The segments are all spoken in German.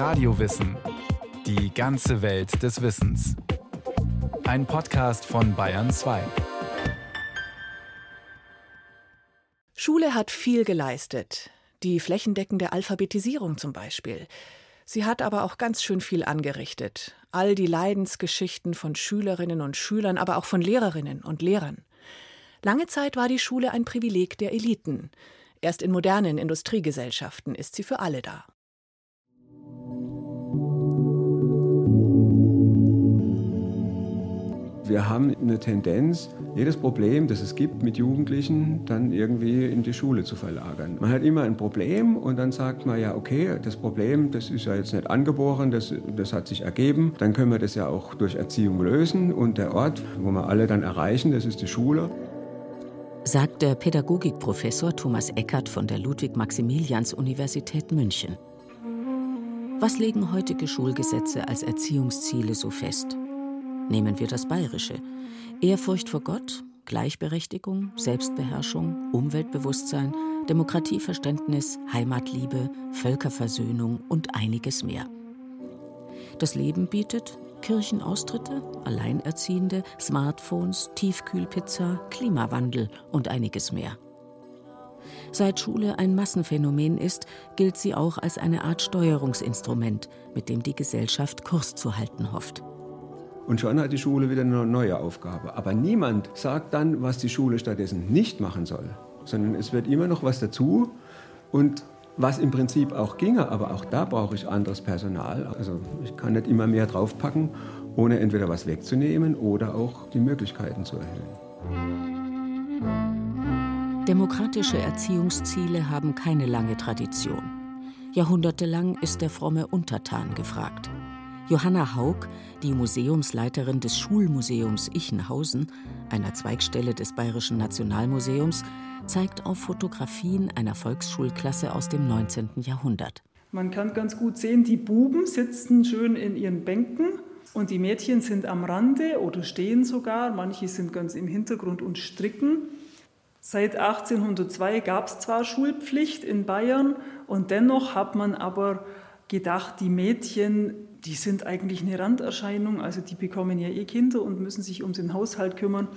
Radiowissen. Die ganze Welt des Wissens. Ein Podcast von Bayern 2. Schule hat viel geleistet. Die flächendeckende Alphabetisierung zum Beispiel. Sie hat aber auch ganz schön viel angerichtet. All die Leidensgeschichten von Schülerinnen und Schülern, aber auch von Lehrerinnen und Lehrern. Lange Zeit war die Schule ein Privileg der Eliten. Erst in modernen Industriegesellschaften ist sie für alle da. Wir haben eine Tendenz, jedes Problem, das es gibt mit Jugendlichen, dann irgendwie in die Schule zu verlagern. Man hat immer ein Problem und dann sagt man ja, okay, das Problem, das ist ja jetzt nicht angeboren, das, das hat sich ergeben. Dann können wir das ja auch durch Erziehung lösen und der Ort, wo wir alle dann erreichen, das ist die Schule sagt der Pädagogikprofessor Thomas Eckert von der Ludwig-Maximilians-Universität München. Was legen heutige Schulgesetze als Erziehungsziele so fest? Nehmen wir das Bayerische. Ehrfurcht vor Gott, Gleichberechtigung, Selbstbeherrschung, Umweltbewusstsein, Demokratieverständnis, Heimatliebe, Völkerversöhnung und einiges mehr. Das Leben bietet Kirchenaustritte, Alleinerziehende, Smartphones, Tiefkühlpizza, Klimawandel und einiges mehr. Seit Schule ein Massenphänomen ist, gilt sie auch als eine Art Steuerungsinstrument, mit dem die Gesellschaft Kurs zu halten hofft. Und schon hat die Schule wieder eine neue Aufgabe. Aber niemand sagt dann, was die Schule stattdessen nicht machen soll, sondern es wird immer noch was dazu. Und was im Prinzip auch ginge, aber auch da brauche ich anderes Personal. Also ich kann nicht immer mehr draufpacken, ohne entweder was wegzunehmen oder auch die Möglichkeiten zu erhöhen. Demokratische Erziehungsziele haben keine lange Tradition. Jahrhundertelang ist der fromme Untertan gefragt. Johanna Haug, die Museumsleiterin des Schulmuseums Ichenhausen, einer Zweigstelle des Bayerischen Nationalmuseums, zeigt auf Fotografien einer Volksschulklasse aus dem 19. Jahrhundert. Man kann ganz gut sehen, die Buben sitzen schön in ihren Bänken und die Mädchen sind am Rande oder stehen sogar. Manche sind ganz im Hintergrund und stricken. Seit 1802 gab es zwar Schulpflicht in Bayern und dennoch hat man aber gedacht, die Mädchen, die sind eigentlich eine Randerscheinung, also die bekommen ja eh Kinder und müssen sich um den Haushalt kümmern.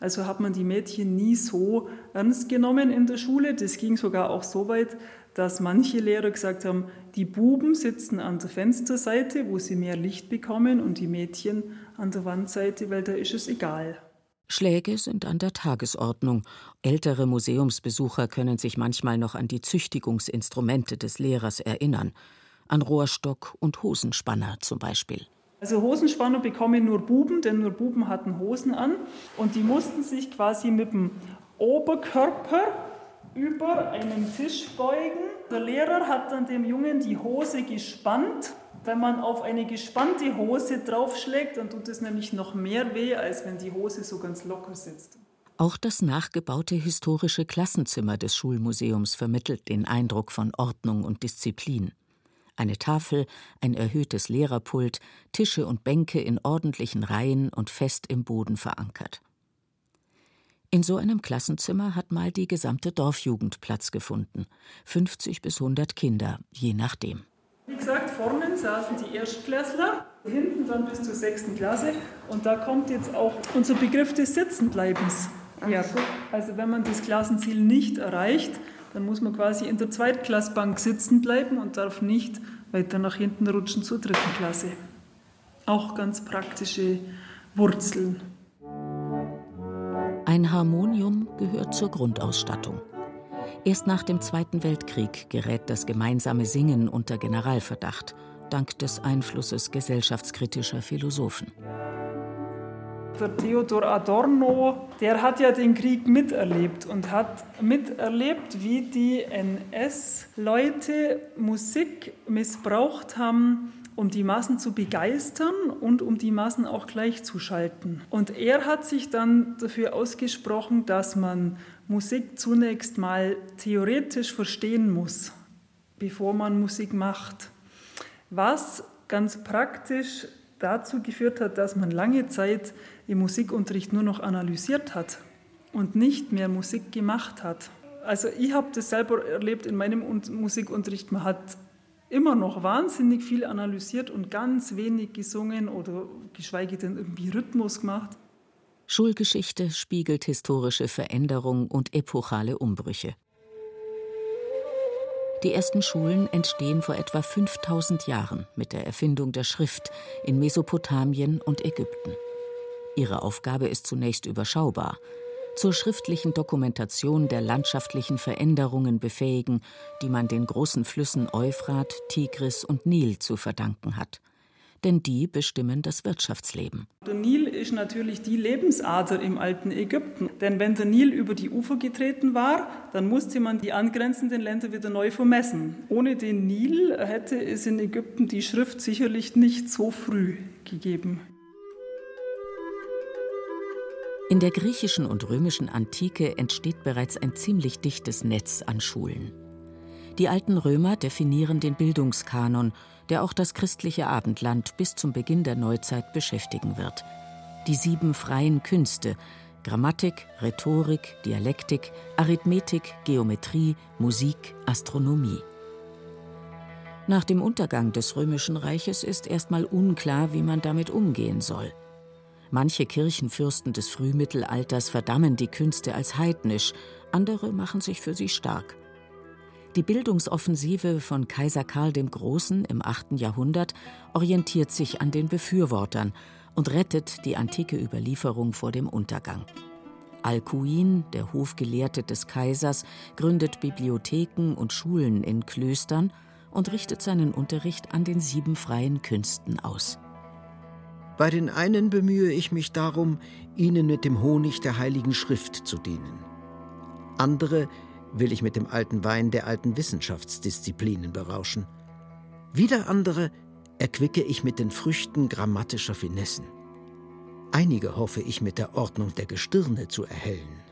Also hat man die Mädchen nie so ernst genommen in der Schule. Das ging sogar auch so weit, dass manche Lehrer gesagt haben, die Buben sitzen an der Fensterseite, wo sie mehr Licht bekommen, und die Mädchen an der Wandseite, weil da ist es egal. Schläge sind an der Tagesordnung. Ältere Museumsbesucher können sich manchmal noch an die Züchtigungsinstrumente des Lehrers erinnern. An Rohrstock und Hosenspanner zum Beispiel. Also Hosenspanner bekommen nur Buben, denn nur Buben hatten Hosen an und die mussten sich quasi mit dem Oberkörper über einen Tisch beugen. Der Lehrer hat dann dem Jungen die Hose gespannt. Wenn man auf eine gespannte Hose draufschlägt, dann tut es nämlich noch mehr weh, als wenn die Hose so ganz locker sitzt. Auch das nachgebaute historische Klassenzimmer des Schulmuseums vermittelt den Eindruck von Ordnung und Disziplin. Eine Tafel, ein erhöhtes Lehrerpult, Tische und Bänke in ordentlichen Reihen und fest im Boden verankert. In so einem Klassenzimmer hat mal die gesamte Dorfjugend Platz gefunden. 50 bis 100 Kinder, je nachdem. Wie gesagt, vorne saßen die Erstklässler, hinten dann bis zur sechsten Klasse. Und da kommt jetzt auch unser Begriff des Sitzenbleibens. Ja, also wenn man das Klassenziel nicht erreicht, dann muss man quasi in der Zweitklassbank sitzen bleiben und darf nicht weiter nach hinten rutschen zur dritten Klasse. Auch ganz praktische Wurzeln. Ein Harmonium gehört zur Grundausstattung. Erst nach dem Zweiten Weltkrieg gerät das gemeinsame Singen unter Generalverdacht, dank des Einflusses gesellschaftskritischer Philosophen. Der Theodor Adorno, der hat ja den Krieg miterlebt und hat miterlebt, wie die NS-Leute Musik missbraucht haben, um die Massen zu begeistern und um die Massen auch gleichzuschalten. Und er hat sich dann dafür ausgesprochen, dass man Musik zunächst mal theoretisch verstehen muss, bevor man Musik macht. Was ganz praktisch dazu geführt hat, dass man lange Zeit im Musikunterricht nur noch analysiert hat und nicht mehr Musik gemacht hat. Also ich habe das selber erlebt in meinem Musikunterricht. Man hat immer noch wahnsinnig viel analysiert und ganz wenig gesungen oder geschweige denn irgendwie Rhythmus gemacht. Schulgeschichte spiegelt historische Veränderungen und epochale Umbrüche. Die ersten Schulen entstehen vor etwa 5000 Jahren mit der Erfindung der Schrift in Mesopotamien und Ägypten. Ihre Aufgabe ist zunächst überschaubar. Zur schriftlichen Dokumentation der landschaftlichen Veränderungen befähigen, die man den großen Flüssen Euphrat, Tigris und Nil zu verdanken hat denn die bestimmen das Wirtschaftsleben. Der Nil ist natürlich die Lebensader im alten Ägypten. Denn wenn der Nil über die Ufer getreten war, dann musste man die angrenzenden Länder wieder neu vermessen. Ohne den Nil hätte es in Ägypten die Schrift sicherlich nicht so früh gegeben. In der griechischen und römischen Antike entsteht bereits ein ziemlich dichtes Netz an Schulen. Die alten Römer definieren den Bildungskanon der auch das christliche Abendland bis zum Beginn der Neuzeit beschäftigen wird. Die sieben freien Künste Grammatik, Rhetorik, Dialektik, Arithmetik, Geometrie, Musik, Astronomie. Nach dem Untergang des römischen Reiches ist erstmal unklar, wie man damit umgehen soll. Manche Kirchenfürsten des Frühmittelalters verdammen die Künste als heidnisch, andere machen sich für sie stark. Die Bildungsoffensive von Kaiser Karl dem Großen im 8. Jahrhundert orientiert sich an den Befürwortern und rettet die antike Überlieferung vor dem Untergang. Alcuin, der Hofgelehrte des Kaisers, gründet Bibliotheken und Schulen in Klöstern und richtet seinen Unterricht an den sieben freien Künsten aus. Bei den einen bemühe ich mich darum, ihnen mit dem Honig der Heiligen Schrift zu dienen. Andere will ich mit dem alten Wein der alten Wissenschaftsdisziplinen berauschen. Wieder andere erquicke ich mit den Früchten grammatischer Finessen. Einige hoffe ich mit der Ordnung der Gestirne zu erhellen.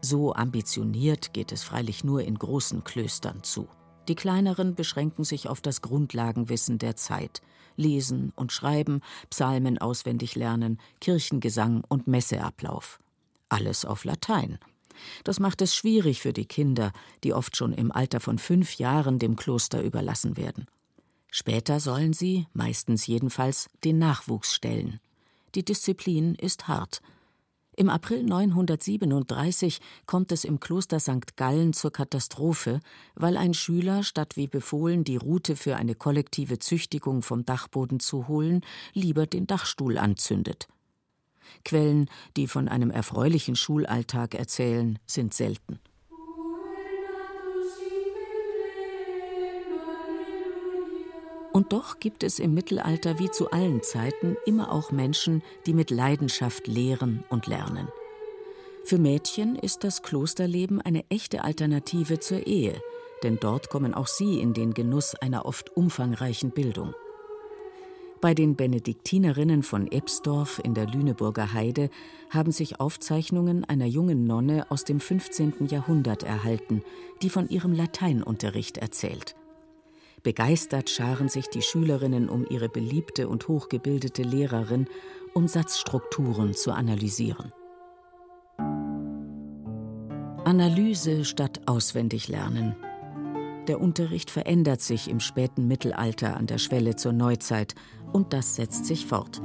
So ambitioniert geht es freilich nur in großen Klöstern zu. Die kleineren beschränken sich auf das Grundlagenwissen der Zeit. Lesen und Schreiben, Psalmen auswendig lernen, Kirchengesang und Messeablauf. Alles auf Latein das macht es schwierig für die Kinder, die oft schon im Alter von fünf Jahren dem Kloster überlassen werden. Später sollen sie, meistens jedenfalls, den Nachwuchs stellen. Die Disziplin ist hart. Im April 937 kommt es im Kloster St. Gallen zur Katastrophe, weil ein Schüler, statt wie befohlen die Rute für eine kollektive Züchtigung vom Dachboden zu holen, lieber den Dachstuhl anzündet. Quellen, die von einem erfreulichen Schulalltag erzählen, sind selten. Und doch gibt es im Mittelalter wie zu allen Zeiten immer auch Menschen, die mit Leidenschaft lehren und lernen. Für Mädchen ist das Klosterleben eine echte Alternative zur Ehe, denn dort kommen auch sie in den Genuss einer oft umfangreichen Bildung. Bei den Benediktinerinnen von Ebsdorf in der Lüneburger Heide haben sich Aufzeichnungen einer jungen Nonne aus dem 15. Jahrhundert erhalten, die von ihrem Lateinunterricht erzählt. Begeistert scharen sich die Schülerinnen um ihre beliebte und hochgebildete Lehrerin, um Satzstrukturen zu analysieren. Analyse statt auswendig lernen. Der Unterricht verändert sich im späten Mittelalter an der Schwelle zur Neuzeit und das setzt sich fort.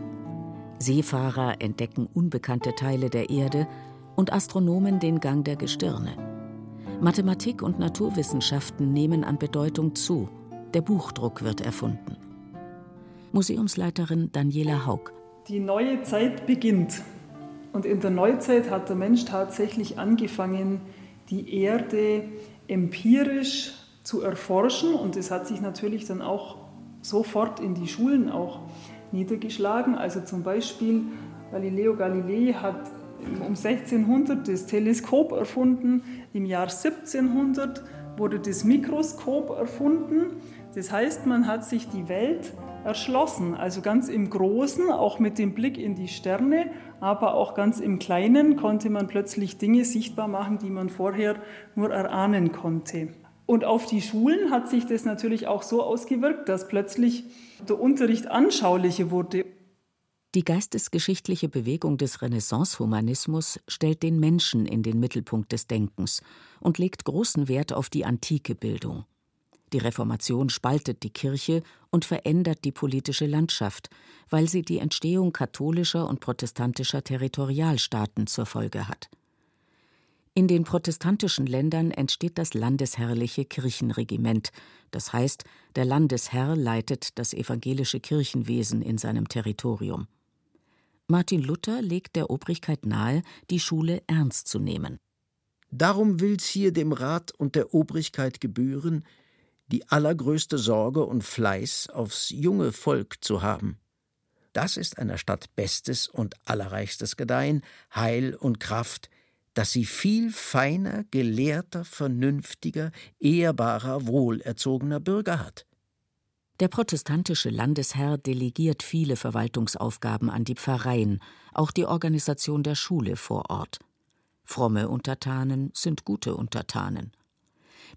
Seefahrer entdecken unbekannte Teile der Erde und Astronomen den Gang der Gestirne. Mathematik und Naturwissenschaften nehmen an Bedeutung zu. Der Buchdruck wird erfunden. Museumsleiterin Daniela Haug. Die neue Zeit beginnt. Und in der Neuzeit hat der Mensch tatsächlich angefangen, die Erde empirisch zu erforschen. Und es hat sich natürlich dann auch sofort in die Schulen auch niedergeschlagen. Also zum Beispiel Galileo Galilei hat um 1600 das Teleskop erfunden, im Jahr 1700 wurde das Mikroskop erfunden. Das heißt, man hat sich die Welt erschlossen, also ganz im Großen, auch mit dem Blick in die Sterne, aber auch ganz im Kleinen konnte man plötzlich Dinge sichtbar machen, die man vorher nur erahnen konnte. Und auf die Schulen hat sich das natürlich auch so ausgewirkt, dass plötzlich der Unterricht anschaulicher wurde. Die geistesgeschichtliche Bewegung des Renaissance-Humanismus stellt den Menschen in den Mittelpunkt des Denkens und legt großen Wert auf die antike Bildung. Die Reformation spaltet die Kirche und verändert die politische Landschaft, weil sie die Entstehung katholischer und protestantischer Territorialstaaten zur Folge hat. In den protestantischen Ländern entsteht das landesherrliche Kirchenregiment, das heißt, der Landesherr leitet das evangelische Kirchenwesen in seinem Territorium. Martin Luther legt der Obrigkeit nahe, die Schule ernst zu nehmen. Darum will's hier dem Rat und der Obrigkeit gebühren, die allergrößte Sorge und Fleiß aufs junge Volk zu haben. Das ist einer Stadt bestes und allerreichstes Gedeihen, Heil und Kraft, dass sie viel feiner, gelehrter, vernünftiger, ehrbarer, wohlerzogener Bürger hat. Der protestantische Landesherr delegiert viele Verwaltungsaufgaben an die Pfarreien, auch die Organisation der Schule vor Ort. Fromme Untertanen sind gute Untertanen.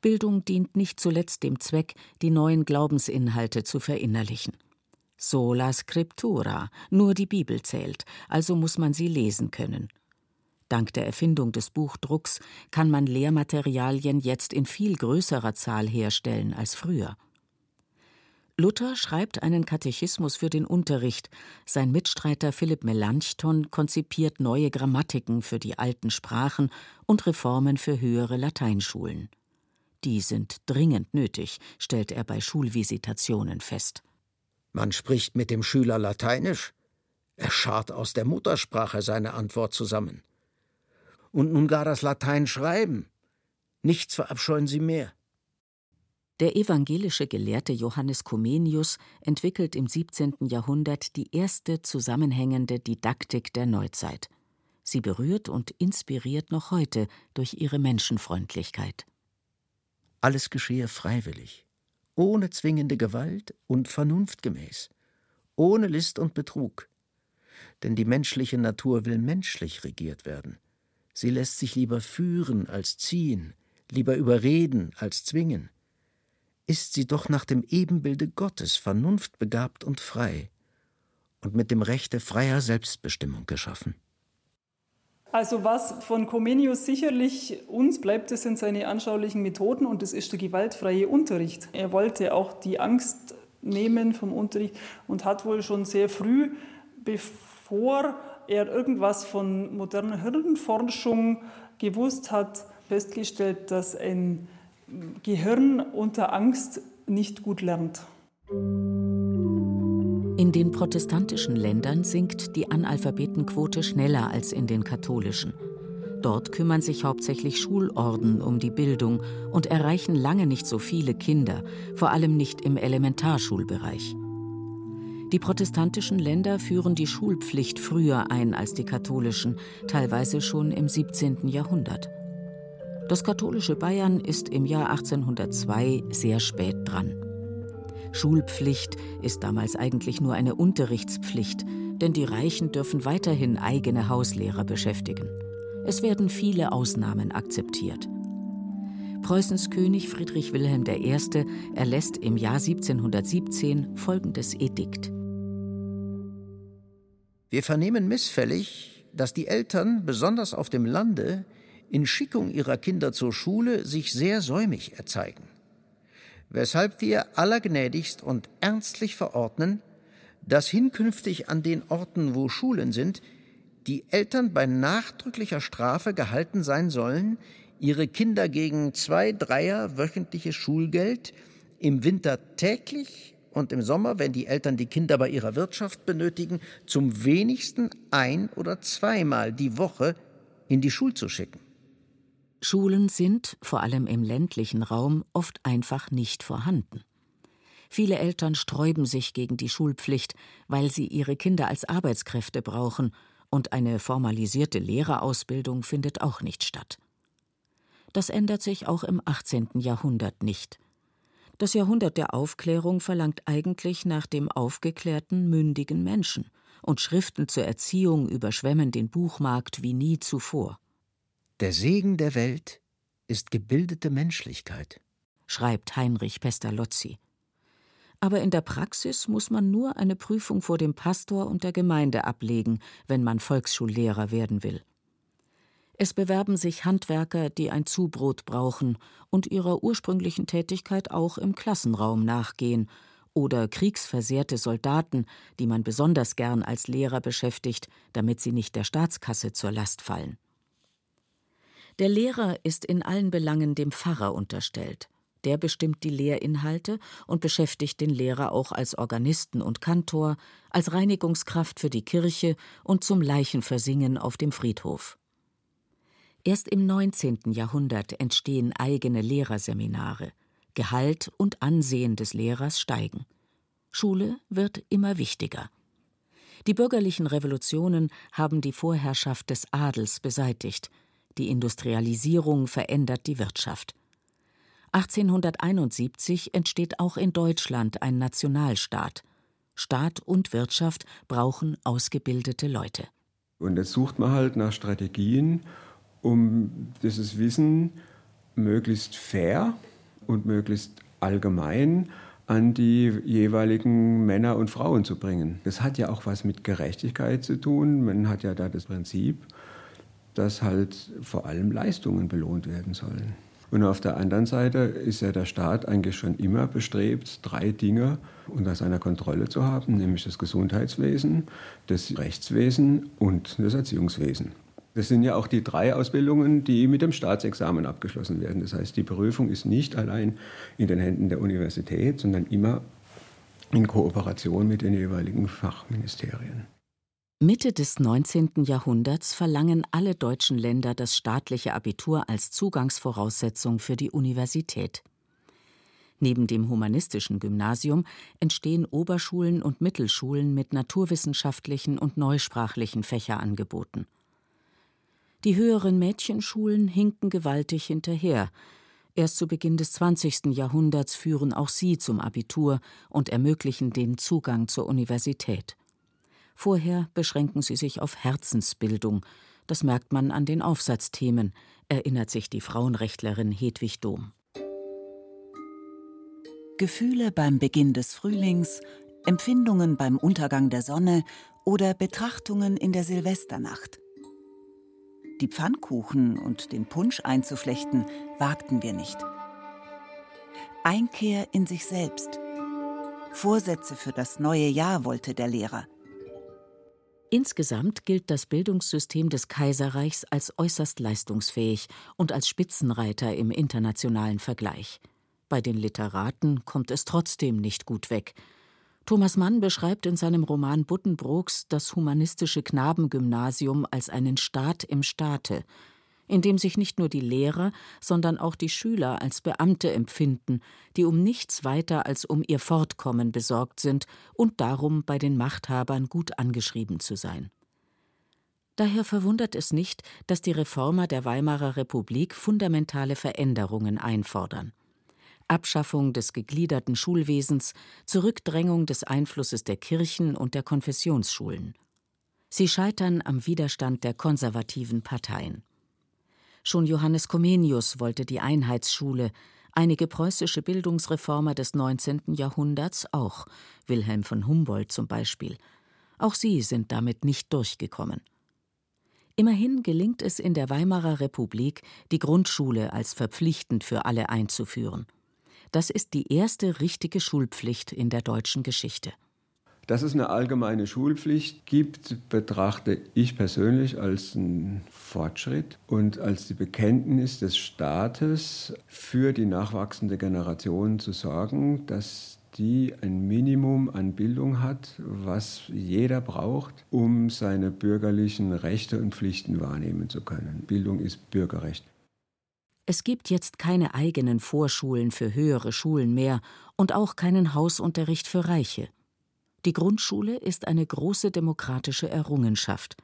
Bildung dient nicht zuletzt dem Zweck, die neuen Glaubensinhalte zu verinnerlichen. Sola Scriptura, nur die Bibel zählt, also muss man sie lesen können. Dank der Erfindung des Buchdrucks kann man Lehrmaterialien jetzt in viel größerer Zahl herstellen als früher. Luther schreibt einen Katechismus für den Unterricht, sein Mitstreiter Philipp Melanchthon konzipiert neue Grammatiken für die alten Sprachen und Reformen für höhere Lateinschulen. Die sind dringend nötig, stellt er bei Schulvisitationen fest. Man spricht mit dem Schüler Lateinisch. Er scharrt aus der Muttersprache seine Antwort zusammen. Und nun gar das Latein schreiben. Nichts verabscheuen sie mehr. Der evangelische Gelehrte Johannes Comenius entwickelt im 17. Jahrhundert die erste zusammenhängende Didaktik der Neuzeit. Sie berührt und inspiriert noch heute durch ihre Menschenfreundlichkeit. Alles geschehe freiwillig, ohne zwingende Gewalt und vernunftgemäß, ohne List und Betrug. Denn die menschliche Natur will menschlich regiert werden. Sie lässt sich lieber führen als ziehen, lieber überreden als zwingen. Ist sie doch nach dem Ebenbilde Gottes vernunftbegabt und frei und mit dem Rechte freier Selbstbestimmung geschaffen. Also was von Comenius sicherlich uns bleibt, das sind seine anschaulichen Methoden und das ist der gewaltfreie Unterricht. Er wollte auch die Angst nehmen vom Unterricht und hat wohl schon sehr früh, bevor er irgendwas von moderner Hirnforschung gewusst hat, festgestellt, dass ein Gehirn unter Angst nicht gut lernt. In den protestantischen Ländern sinkt die Analphabetenquote schneller als in den katholischen. Dort kümmern sich hauptsächlich Schulorden um die Bildung und erreichen lange nicht so viele Kinder, vor allem nicht im Elementarschulbereich. Die protestantischen Länder führen die Schulpflicht früher ein als die katholischen, teilweise schon im 17. Jahrhundert. Das katholische Bayern ist im Jahr 1802 sehr spät dran. Schulpflicht ist damals eigentlich nur eine Unterrichtspflicht, denn die Reichen dürfen weiterhin eigene Hauslehrer beschäftigen. Es werden viele Ausnahmen akzeptiert. Preußens König Friedrich Wilhelm I. erlässt im Jahr 1717 folgendes Edikt. Wir vernehmen missfällig, dass die Eltern, besonders auf dem Lande, in Schickung ihrer Kinder zur Schule sich sehr säumig erzeigen weshalb wir allergnädigst und ernstlich verordnen, dass hinkünftig an den Orten, wo Schulen sind, die Eltern bei nachdrücklicher Strafe gehalten sein sollen, ihre Kinder gegen zwei Dreier wöchentliches Schulgeld im Winter täglich und im Sommer, wenn die Eltern die Kinder bei ihrer Wirtschaft benötigen, zum wenigsten ein oder zweimal die Woche in die Schul zu schicken. Schulen sind, vor allem im ländlichen Raum, oft einfach nicht vorhanden. Viele Eltern sträuben sich gegen die Schulpflicht, weil sie ihre Kinder als Arbeitskräfte brauchen, und eine formalisierte Lehrerausbildung findet auch nicht statt. Das ändert sich auch im 18. Jahrhundert nicht. Das Jahrhundert der Aufklärung verlangt eigentlich nach dem aufgeklärten, mündigen Menschen, und Schriften zur Erziehung überschwemmen den Buchmarkt wie nie zuvor. Der Segen der Welt ist gebildete Menschlichkeit, schreibt Heinrich Pestalozzi. Aber in der Praxis muss man nur eine Prüfung vor dem Pastor und der Gemeinde ablegen, wenn man Volksschullehrer werden will. Es bewerben sich Handwerker, die ein Zubrot brauchen und ihrer ursprünglichen Tätigkeit auch im Klassenraum nachgehen, oder kriegsversehrte Soldaten, die man besonders gern als Lehrer beschäftigt, damit sie nicht der Staatskasse zur Last fallen. Der Lehrer ist in allen Belangen dem Pfarrer unterstellt. Der bestimmt die Lehrinhalte und beschäftigt den Lehrer auch als Organisten und Kantor, als Reinigungskraft für die Kirche und zum Leichenversingern auf dem Friedhof. Erst im 19. Jahrhundert entstehen eigene Lehrerseminare. Gehalt und Ansehen des Lehrers steigen. Schule wird immer wichtiger. Die bürgerlichen Revolutionen haben die Vorherrschaft des Adels beseitigt. Die Industrialisierung verändert die Wirtschaft. 1871 entsteht auch in Deutschland ein Nationalstaat. Staat und Wirtschaft brauchen ausgebildete Leute. Und jetzt sucht man halt nach Strategien, um dieses Wissen möglichst fair und möglichst allgemein an die jeweiligen Männer und Frauen zu bringen. Das hat ja auch was mit Gerechtigkeit zu tun. Man hat ja da das Prinzip, dass halt vor allem Leistungen belohnt werden sollen. Und auf der anderen Seite ist ja der Staat eigentlich schon immer bestrebt, drei Dinge unter seiner Kontrolle zu haben, nämlich das Gesundheitswesen, das Rechtswesen und das Erziehungswesen. Das sind ja auch die drei Ausbildungen, die mit dem Staatsexamen abgeschlossen werden. Das heißt, die Prüfung ist nicht allein in den Händen der Universität, sondern immer in Kooperation mit den jeweiligen Fachministerien. Mitte des 19. Jahrhunderts verlangen alle deutschen Länder das staatliche Abitur als Zugangsvoraussetzung für die Universität. Neben dem humanistischen Gymnasium entstehen Oberschulen und Mittelschulen mit naturwissenschaftlichen und neusprachlichen Fächerangeboten. Die höheren Mädchenschulen hinken gewaltig hinterher. Erst zu Beginn des 20. Jahrhunderts führen auch sie zum Abitur und ermöglichen den Zugang zur Universität. Vorher beschränken sie sich auf Herzensbildung. Das merkt man an den Aufsatzthemen, erinnert sich die Frauenrechtlerin Hedwig Dom. Gefühle beim Beginn des Frühlings, Empfindungen beim Untergang der Sonne oder Betrachtungen in der Silvesternacht. Die Pfannkuchen und den Punsch einzuflechten, wagten wir nicht. Einkehr in sich selbst. Vorsätze für das neue Jahr wollte der Lehrer. Insgesamt gilt das Bildungssystem des Kaiserreichs als äußerst leistungsfähig und als Spitzenreiter im internationalen Vergleich. Bei den Literaten kommt es trotzdem nicht gut weg. Thomas Mann beschreibt in seinem Roman Buddenbrooks das humanistische Knabengymnasium als einen Staat im Staate, in dem sich nicht nur die Lehrer, sondern auch die Schüler als Beamte empfinden, die um nichts weiter als um ihr Fortkommen besorgt sind und darum bei den Machthabern gut angeschrieben zu sein. Daher verwundert es nicht, dass die Reformer der Weimarer Republik fundamentale Veränderungen einfordern. Abschaffung des gegliederten Schulwesens, Zurückdrängung des Einflusses der Kirchen und der Konfessionsschulen. Sie scheitern am Widerstand der konservativen Parteien. Schon Johannes Comenius wollte die Einheitsschule, einige preußische Bildungsreformer des 19. Jahrhunderts auch, Wilhelm von Humboldt zum Beispiel. Auch sie sind damit nicht durchgekommen. Immerhin gelingt es in der Weimarer Republik, die Grundschule als verpflichtend für alle einzuführen. Das ist die erste richtige Schulpflicht in der deutschen Geschichte. Dass es eine allgemeine Schulpflicht gibt, betrachte ich persönlich als einen Fortschritt und als die Bekenntnis des Staates für die nachwachsende Generation zu sorgen, dass die ein Minimum an Bildung hat, was jeder braucht, um seine bürgerlichen Rechte und Pflichten wahrnehmen zu können. Bildung ist Bürgerrecht. Es gibt jetzt keine eigenen Vorschulen für höhere Schulen mehr und auch keinen Hausunterricht für Reiche. Die Grundschule ist eine große demokratische Errungenschaft.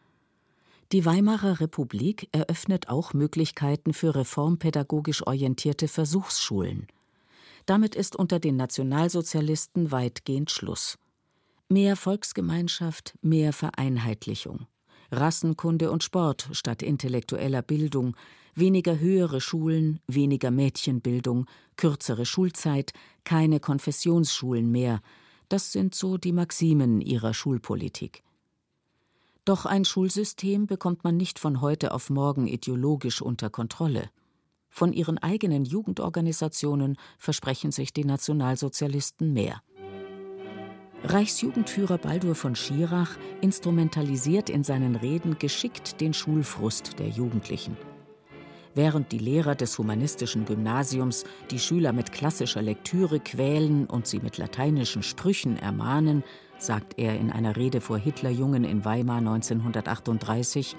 Die Weimarer Republik eröffnet auch Möglichkeiten für reformpädagogisch orientierte Versuchsschulen. Damit ist unter den Nationalsozialisten weitgehend Schluss. Mehr Volksgemeinschaft, mehr Vereinheitlichung. Rassenkunde und Sport statt intellektueller Bildung, weniger höhere Schulen, weniger Mädchenbildung, kürzere Schulzeit, keine Konfessionsschulen mehr, das sind so die Maximen ihrer Schulpolitik. Doch ein Schulsystem bekommt man nicht von heute auf morgen ideologisch unter Kontrolle. Von ihren eigenen Jugendorganisationen versprechen sich die Nationalsozialisten mehr. Reichsjugendführer Baldur von Schirach instrumentalisiert in seinen Reden geschickt den Schulfrust der Jugendlichen. Während die Lehrer des humanistischen Gymnasiums die Schüler mit klassischer Lektüre quälen und sie mit lateinischen Sprüchen ermahnen, sagt er in einer Rede vor Hitlerjungen in Weimar 1938,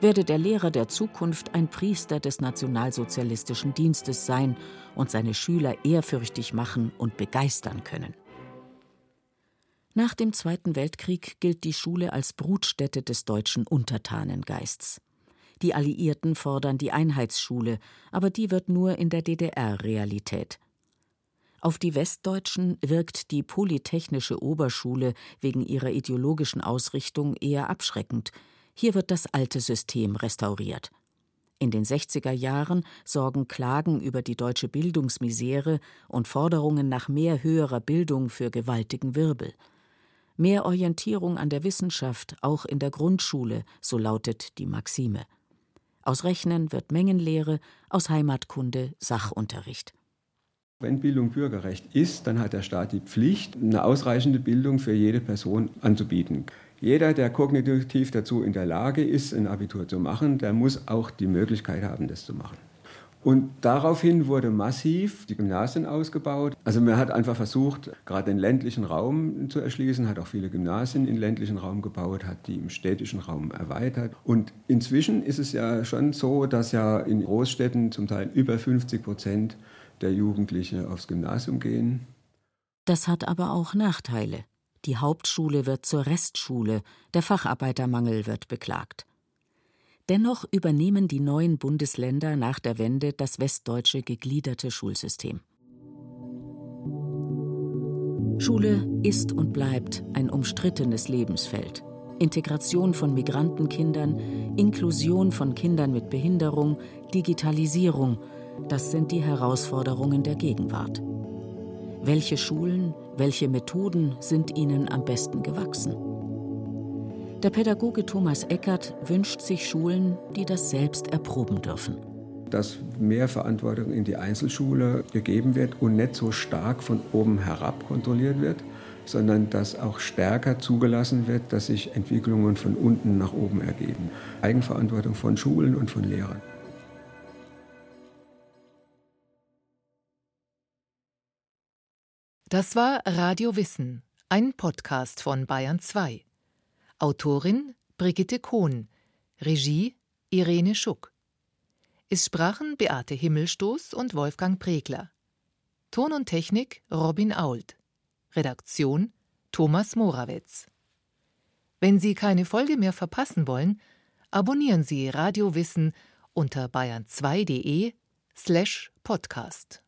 werde der Lehrer der Zukunft ein Priester des nationalsozialistischen Dienstes sein und seine Schüler ehrfürchtig machen und begeistern können. Nach dem Zweiten Weltkrieg gilt die Schule als Brutstätte des deutschen Untertanengeists. Die Alliierten fordern die Einheitsschule, aber die wird nur in der DDR Realität. Auf die Westdeutschen wirkt die Polytechnische Oberschule wegen ihrer ideologischen Ausrichtung eher abschreckend. Hier wird das alte System restauriert. In den 60er Jahren sorgen Klagen über die deutsche Bildungsmisere und Forderungen nach mehr höherer Bildung für gewaltigen Wirbel. Mehr Orientierung an der Wissenschaft, auch in der Grundschule, so lautet die Maxime. Aus Rechnen wird Mengenlehre, aus Heimatkunde Sachunterricht. Wenn Bildung Bürgerrecht ist, dann hat der Staat die Pflicht, eine ausreichende Bildung für jede Person anzubieten. Jeder, der kognitiv dazu in der Lage ist, ein Abitur zu machen, der muss auch die Möglichkeit haben, das zu machen. Und daraufhin wurde massiv die Gymnasien ausgebaut. Also man hat einfach versucht, gerade den ländlichen Raum zu erschließen, hat auch viele Gymnasien im ländlichen Raum gebaut, hat die im städtischen Raum erweitert. Und inzwischen ist es ja schon so, dass ja in Großstädten zum Teil über 50 Prozent der Jugendliche aufs Gymnasium gehen. Das hat aber auch Nachteile. Die Hauptschule wird zur Restschule, der Facharbeitermangel wird beklagt. Dennoch übernehmen die neuen Bundesländer nach der Wende das westdeutsche gegliederte Schulsystem. Schule ist und bleibt ein umstrittenes Lebensfeld. Integration von Migrantenkindern, Inklusion von Kindern mit Behinderung, Digitalisierung das sind die Herausforderungen der Gegenwart. Welche Schulen, welche Methoden sind ihnen am besten gewachsen? Der Pädagoge Thomas Eckert wünscht sich Schulen, die das selbst erproben dürfen. Dass mehr Verantwortung in die Einzelschule gegeben wird und nicht so stark von oben herab kontrolliert wird, sondern dass auch stärker zugelassen wird, dass sich Entwicklungen von unten nach oben ergeben. Eigenverantwortung von Schulen und von Lehrern. Das war Radio Wissen, ein Podcast von Bayern 2. Autorin Brigitte Kohn, Regie Irene Schuck. Es sprachen Beate Himmelstoß und Wolfgang Pregler. Ton und Technik Robin Ault. Redaktion Thomas Morawetz. Wenn Sie keine Folge mehr verpassen wollen, abonnieren Sie Radio Wissen unter bayern2.de slash podcast.